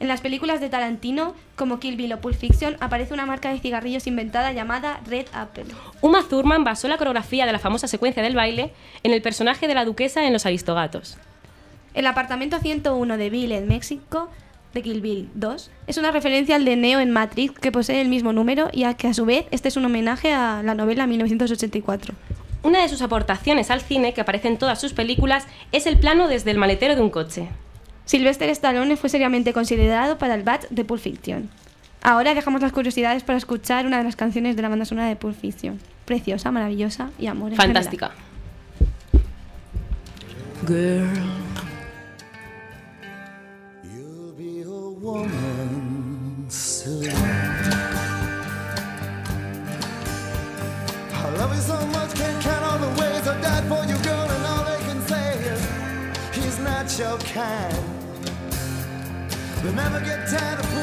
en las películas de Tarantino, como Kill Bill o Pulp Fiction, aparece una marca de cigarrillos inventada llamada Red Apple? Uma Thurman basó la coreografía de la famosa secuencia del baile en el personaje de la duquesa en Los Aristogatos. El apartamento 101 de Bill en México, de Kill Bill 2, es una referencia al de Neo en Matrix, que posee el mismo número y a que a su vez este es un homenaje a la novela 1984. Una de sus aportaciones al cine, que aparece en todas sus películas, es el plano desde el maletero de un coche. Sylvester Stallone fue seriamente considerado para el Bat de Pulp Fiction. Ahora dejamos las curiosidades para escuchar una de las canciones de la banda sonora de Pulp Fiction. Preciosa, maravillosa y amor. en Fantástica. Girl, woman. I love you so much, can't count all the ways I died for you, girl, and all they can say is he's not your kind. They never get tired of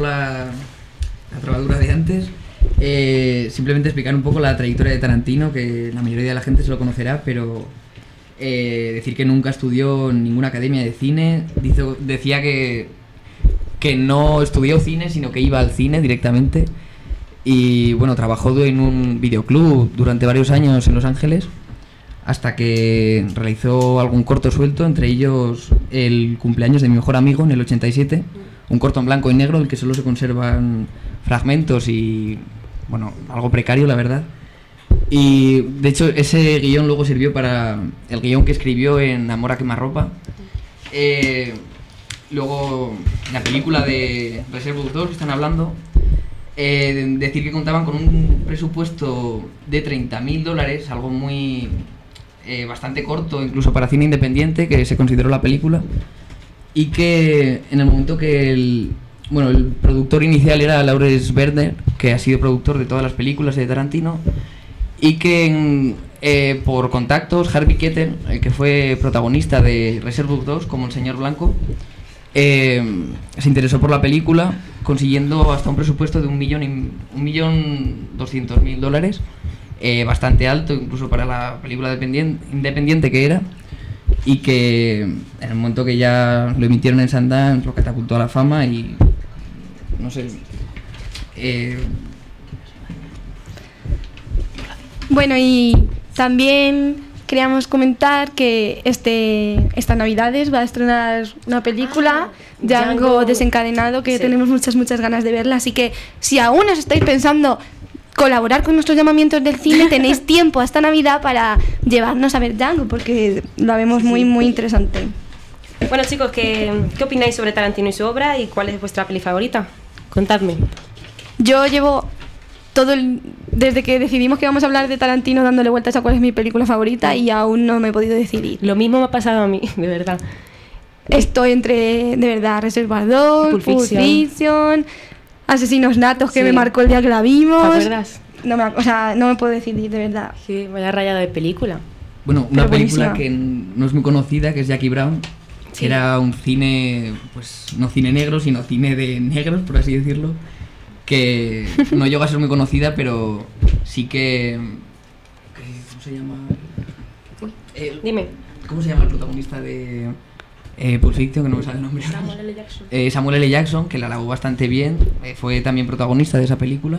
la, la trabadura de antes. Eh, simplemente explicar un poco la trayectoria de Tarantino, que la mayoría de la gente se lo conocerá, pero eh, decir que nunca estudió en ninguna academia de cine. Decía que, que no estudió cine, sino que iba al cine directamente. Y bueno, trabajó en un videoclub durante varios años en Los Ángeles, hasta que realizó algún corto suelto, entre ellos el cumpleaños de mi mejor amigo en el 87, un corto en blanco y negro del que solo se conservan fragmentos y, bueno, algo precario, la verdad. Y de hecho ese guion luego sirvió para el guion que escribió en Amor a quemarropa. Eh, luego la película de Reservoir 2 que están hablando, eh, decir que contaban con un presupuesto de 30.000 dólares, algo muy eh, bastante corto incluso para cine independiente que se consideró la película y que en el momento que el bueno el productor inicial era Lawrence Werner que ha sido productor de todas las películas de Tarantino y que eh, por contactos Harvey Keitel el que fue protagonista de Reservoir 2 como el señor Blanco eh, se interesó por la película consiguiendo hasta un presupuesto de un millón y, un millón doscientos mil dólares eh, bastante alto incluso para la película dependien- independiente que era y que en el momento que ya lo emitieron en Sundance lo catapultó a la fama y no sé eh, Bueno, y también queríamos comentar que este estas Navidades va a estrenar una película, Django, Django. desencadenado, que Sí. tenemos muchas, muchas ganas de verla. Así que si aún os estáis pensando colaborar con nuestros llamamientos del cine, [laughs] tenéis tiempo hasta Navidad para llevarnos a ver Django, porque la vemos muy, muy interesante. Bueno, chicos, ¿qué, ¿qué opináis sobre Tarantino y su obra y cuál es vuestra peli favorita? Contadme. Yo llevo todo el, desde que decidimos que íbamos a hablar de Tarantino dándole vueltas a cuál es mi película favorita y aún no me he podido decidir. Lo mismo me ha pasado a mí, [laughs] de verdad. Estoy entre, de verdad, Reservoir 2, Pulp Pulp Fiction. Asesinos Natos, que Sí. me marcó el día que la vimos. ¿Te acuerdas? No me, o sea, no me puedo decidir, de verdad. Sí, vaya rayada de película. Bueno, una Pero película buenísima. que no es muy conocida, que es Jackie Brown, Sí. que era un cine, pues no cine negro, sino cine de negros, por así decirlo, que no llegó a ser muy conocida, pero sí que... ¿Cómo se llama? El- Dime. ¿Cómo se llama el protagonista de eh, Pulp Fiction? Que no me sale el nombre. Samuel L. Jackson. Eh, Samuel L. Jackson, que la alabó bastante bien, eh, fue también protagonista de esa película.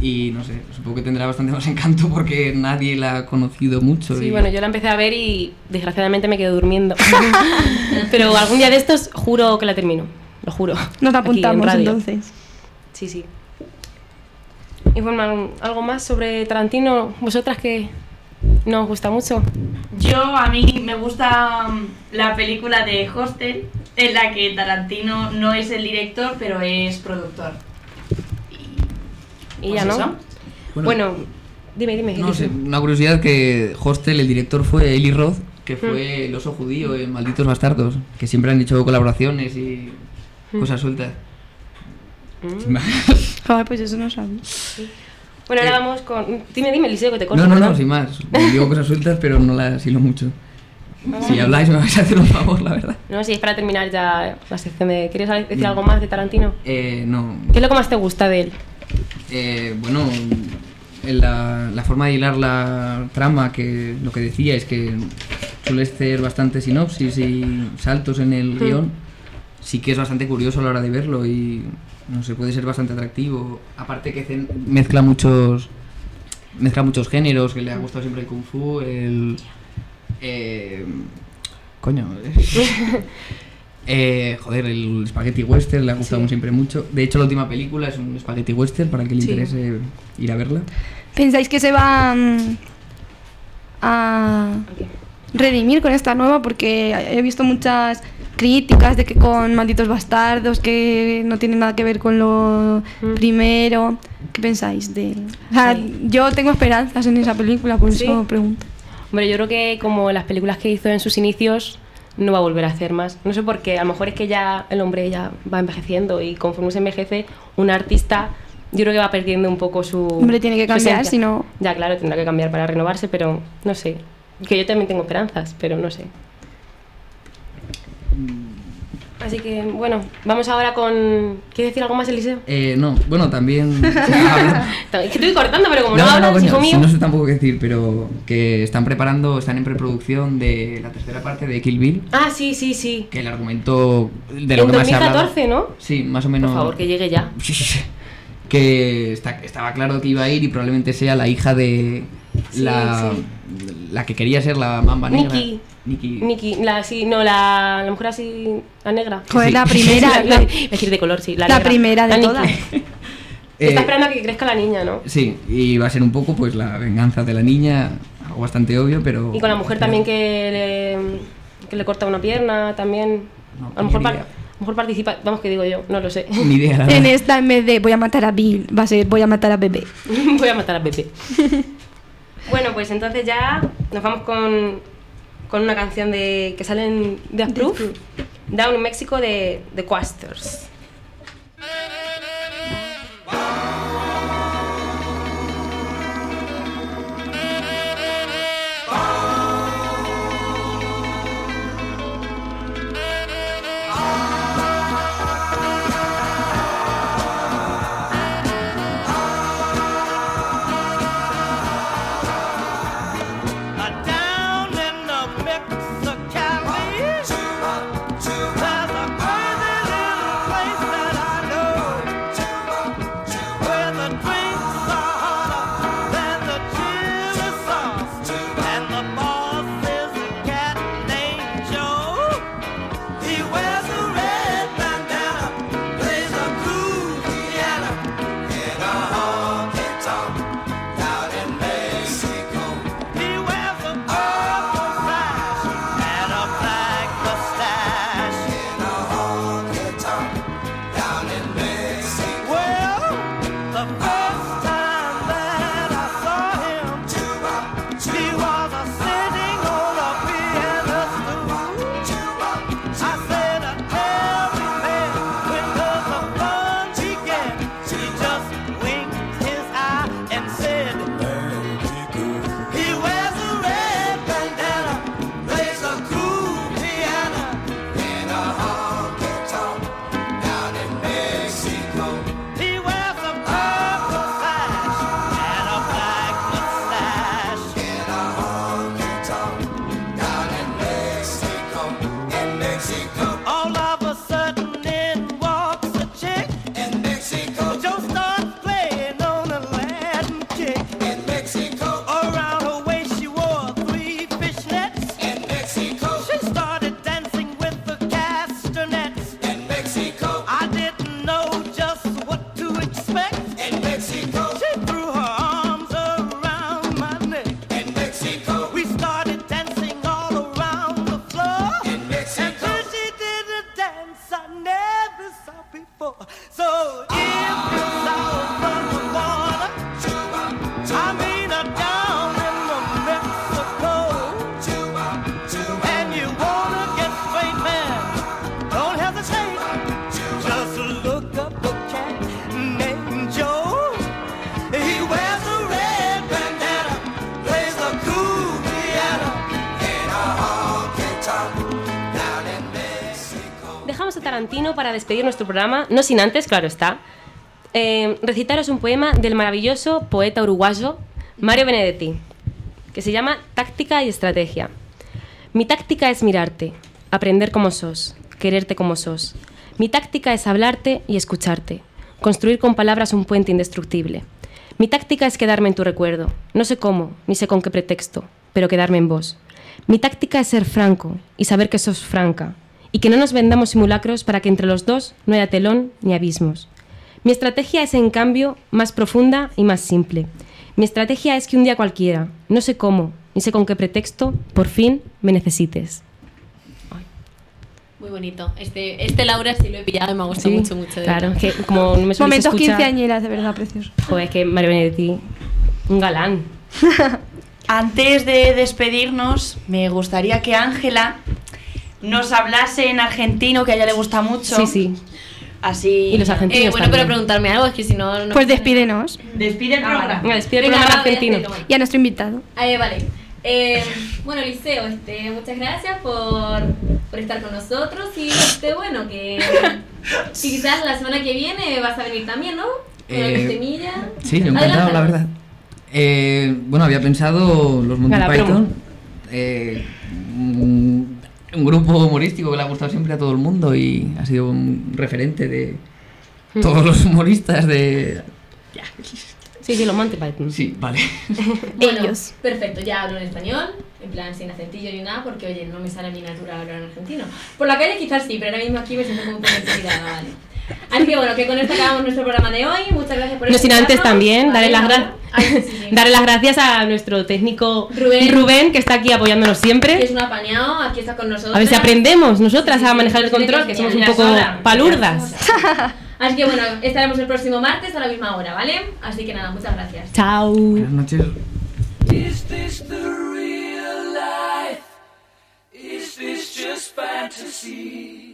Y no sé, supongo que tendrá bastante más encanto porque nadie la ha conocido mucho. Sí, y- bueno, yo la empecé a ver y desgraciadamente me quedé durmiendo. [laughs] Pero algún día de estos juro que la termino. Lo juro. Nos Aquí, en apuntamos entonces. Sí, sí. Y bueno, algo más sobre Tarantino, vosotras que no os gusta mucho. Yo, a mí me gusta mm, la película de Hostel, en la que Tarantino no es el director, pero es productor. Y Pues ya no. Bueno, Dime, dime. No sé, una curiosidad que Hostel, el director fue Eli Roth, que fue el oso judío en Malditos Bastardos, que siempre han hecho colaboraciones y Mm. cosas sueltas. Mm. [laughs] Joder, pues eso no sabía. Bueno, ahora vamos con. Dime, dime, Eliseo, que te corto. No, no, no, sin más. Digo cosas sueltas, pero no las hilo mucho. Vamos. Si habláis me vais a hacer un favor, la verdad. No, si es para terminar ya la sección de. ¿Quieres decir algo más de Tarantino? Eh, no. ¿Qué es lo que más te gusta de él? Eh, bueno, en la, la forma de hilar la trama, que lo que decía es que suele ser bastante sinopsis y saltos en el Mm. guion, sí que es bastante curioso a la hora de verlo y no sé, puede ser bastante atractivo. Aparte que mezcla muchos mezcla muchos géneros, que le ha gustado siempre el kung fu, el eh, coño, [laughs] eh, joder, el spaghetti western le ha gustado siempre mucho. De hecho, la última película es un spaghetti western para el que le Sí. interese ir a verla. ¿Pensáis que se va mm, a redimir con esta nueva? Porque he visto muchas críticas de que con Malditos Bastardos, que no tiene nada que ver con lo primero. ¿Qué pensáis de...? O sea, yo tengo esperanzas en esa película, por Sí. eso pregunto. Hombre, yo creo que como las películas que hizo en sus inicios, no va a volver a hacer más. No sé por qué, a lo mejor es que ya el hombre ya va envejeciendo y conforme se envejece, un artista yo creo que va perdiendo un poco su. Hombre, tiene que cambiar, si no- Ya, claro, tendrá que cambiar para renovarse, pero no sé. Que yo también tengo esperanzas, pero no sé. Así que, bueno, vamos ahora con. ¿Quieres decir algo más, Eliseo? Eh, no, bueno, también... [laughs] Es que estoy cortando, pero como no, hablas, coño, hijo sí, mío. no sé tampoco qué decir, pero que están preparando, están en preproducción de la tercera parte de Kill Bill, Ah, sí, sí, sí. que el argumento de lo en que más se ha. 2014, ¿no? Sí, más o menos... Por favor, que llegue ya. que está- estaba claro que iba a ir y probablemente sea la hija de Sí, la, la que quería ser la mamba negra. Nikki. Nikki. Nikki, la, sí, no, la, la mujer así, la negra. Joder, la primera, [laughs] la- decir de color, sí. La, la negra. primera de todas. [laughs] Está Eh, esperando a que crezca la niña, ¿no? Sí, y va a ser un poco pues la venganza de la niña, algo bastante obvio, pero... Y con la mujer también que le, que le corta una pierna, también. a, lo mejor ni par- idea. a lo mejor participa, vamos que digo yo, no lo sé. Ni idea, la [laughs] En esta, en vez de voy a matar a Bill, va a ser voy a matar a Bebé. Voy a matar a Pepe. bueno, pues entonces ya nos vamos con, con una canción de que sale en Proof, Down in México de The Quasters. Para despedir nuestro programa, no sin antes, claro está, eh, recitaros un poema del maravilloso poeta uruguayo Mario Benedetti, que se llama Táctica y Estrategia. Mi táctica es mirarte, aprender como sos, quererte como sos. Mi táctica es hablarte y escucharte, construir con palabras un puente indestructible. Mi táctica es quedarme en tu recuerdo, no sé cómo, ni sé con qué pretexto, pero quedarme en vos. Mi táctica es ser franco y saber que sos franca, y que no nos vendamos simulacros para que entre los dos no haya telón ni abismos. Mi estrategia es, en cambio, más profunda y más simple. Mi estrategia es que un día cualquiera, no sé cómo, ni sé con qué pretexto, por fin me necesites. Muy bonito. Este, este Laura sí lo he pillado y me ha gustado Sí, mucho, mucho. de Claro, verdad. que como no me Momentos escuchar- quinceañeras, de verdad, precioso. Joder, es que Mario Benedetti, un galán. [laughs] Antes de despedirnos, me gustaría que Ángela nos hablase en argentino, que a ella le gusta mucho. Sí, sí. Así. Y los argentinos Eh, bueno, pero preguntarme algo, es que si no... no Pues despídenos. Despide el programa. Venga, despide el programa argentino. bueno. Y a nuestro invitado. Eh, vale. Eh, bueno, Liceo, este, muchas gracias por, por estar con nosotros y este, bueno, que, que quizás la semana que viene vas a venir también, ¿no? Con Eh. Sí, yo encantado, Adelante. la verdad. Eh, bueno, había pensado los Monty. Python. eh, un, un grupo humorístico que le ha gustado siempre a todo el mundo y ha sido un referente de Mm. todos los humoristas de... Sí, sí, los Monty Python. Sí, vale. [laughs] Bueno, Ellos. Perfecto, ya hablo en español, en plan sin acentillo ni nada, porque oye, no me sale a mi natural hablar en argentino. Por la calle quizás sí, pero ahora mismo aquí me siento como un poco [laughs] intimidada, vale. Así que bueno, que con esto acabamos nuestro programa de hoy. Muchas gracias por No sin antes también darle las, ahora- gra- Ay, sí, sí. darle las gracias a nuestro técnico Rubén. que está aquí apoyándonos Que siempre. es un apañado, aquí está con nosotros. A ver si aprendemos nosotras Sí, a manejar el control, que somos un poco palurdas. Así que bueno, estaremos el próximo martes a la misma hora, ¿vale? Así que nada, muchas gracias. Chao. Buenas noches. Is this the real life? Is this just fantasy?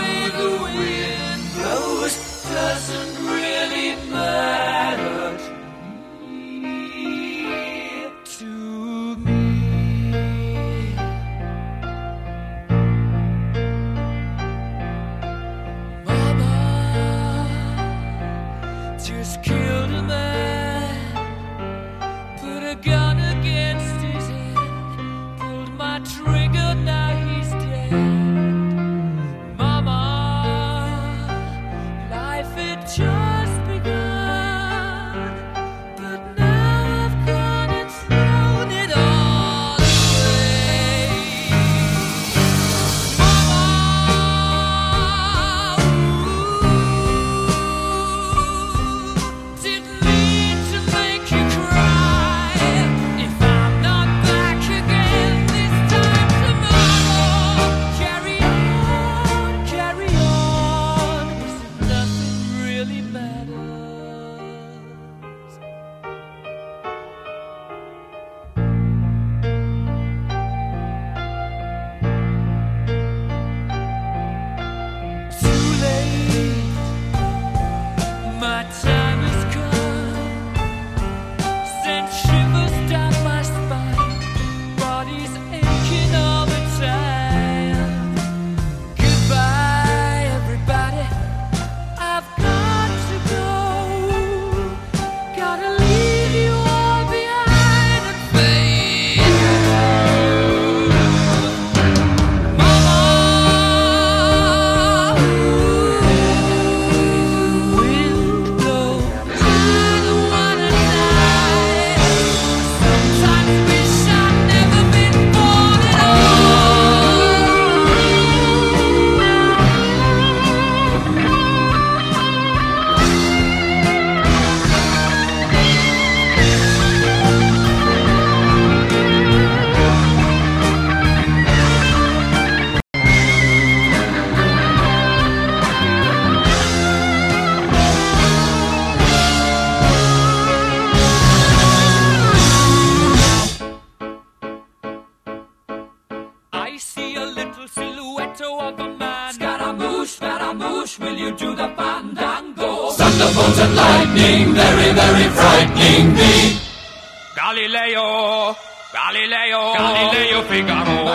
Way the wind blows doesn't really matter to me. Mama just killed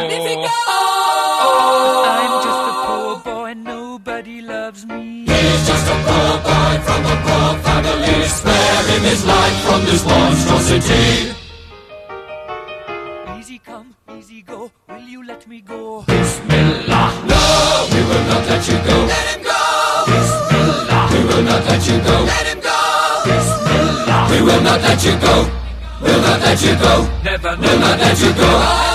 Figaro. Magnifico! Oh. I'm just a poor boy, nobody loves me. He's just a poor boy from a poor family. Spare him his life from this monstrosity. Easy come, easy go, will you let me go? Bismillah, no, we will not let you go. Let him go. Bismillah, we will not let you go. Let him go. Bismillah, we will not let you go. We'll not let you go. Never, we'll not let you go.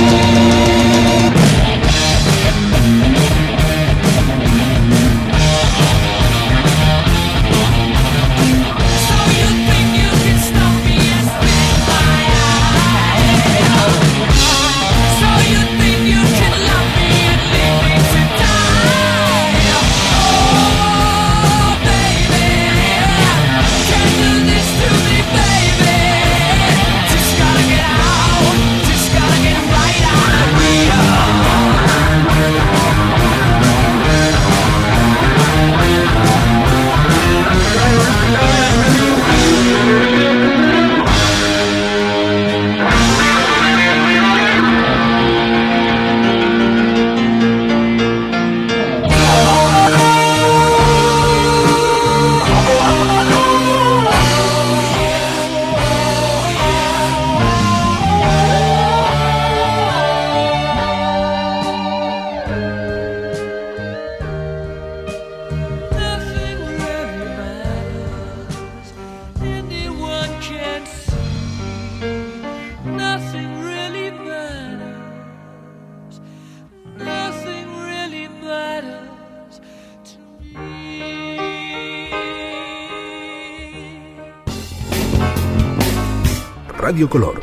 Radio Color.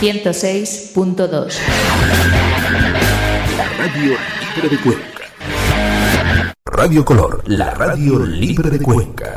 106.2 La radio libre de Cuenca. Radio Color, la radio libre de Cuenca.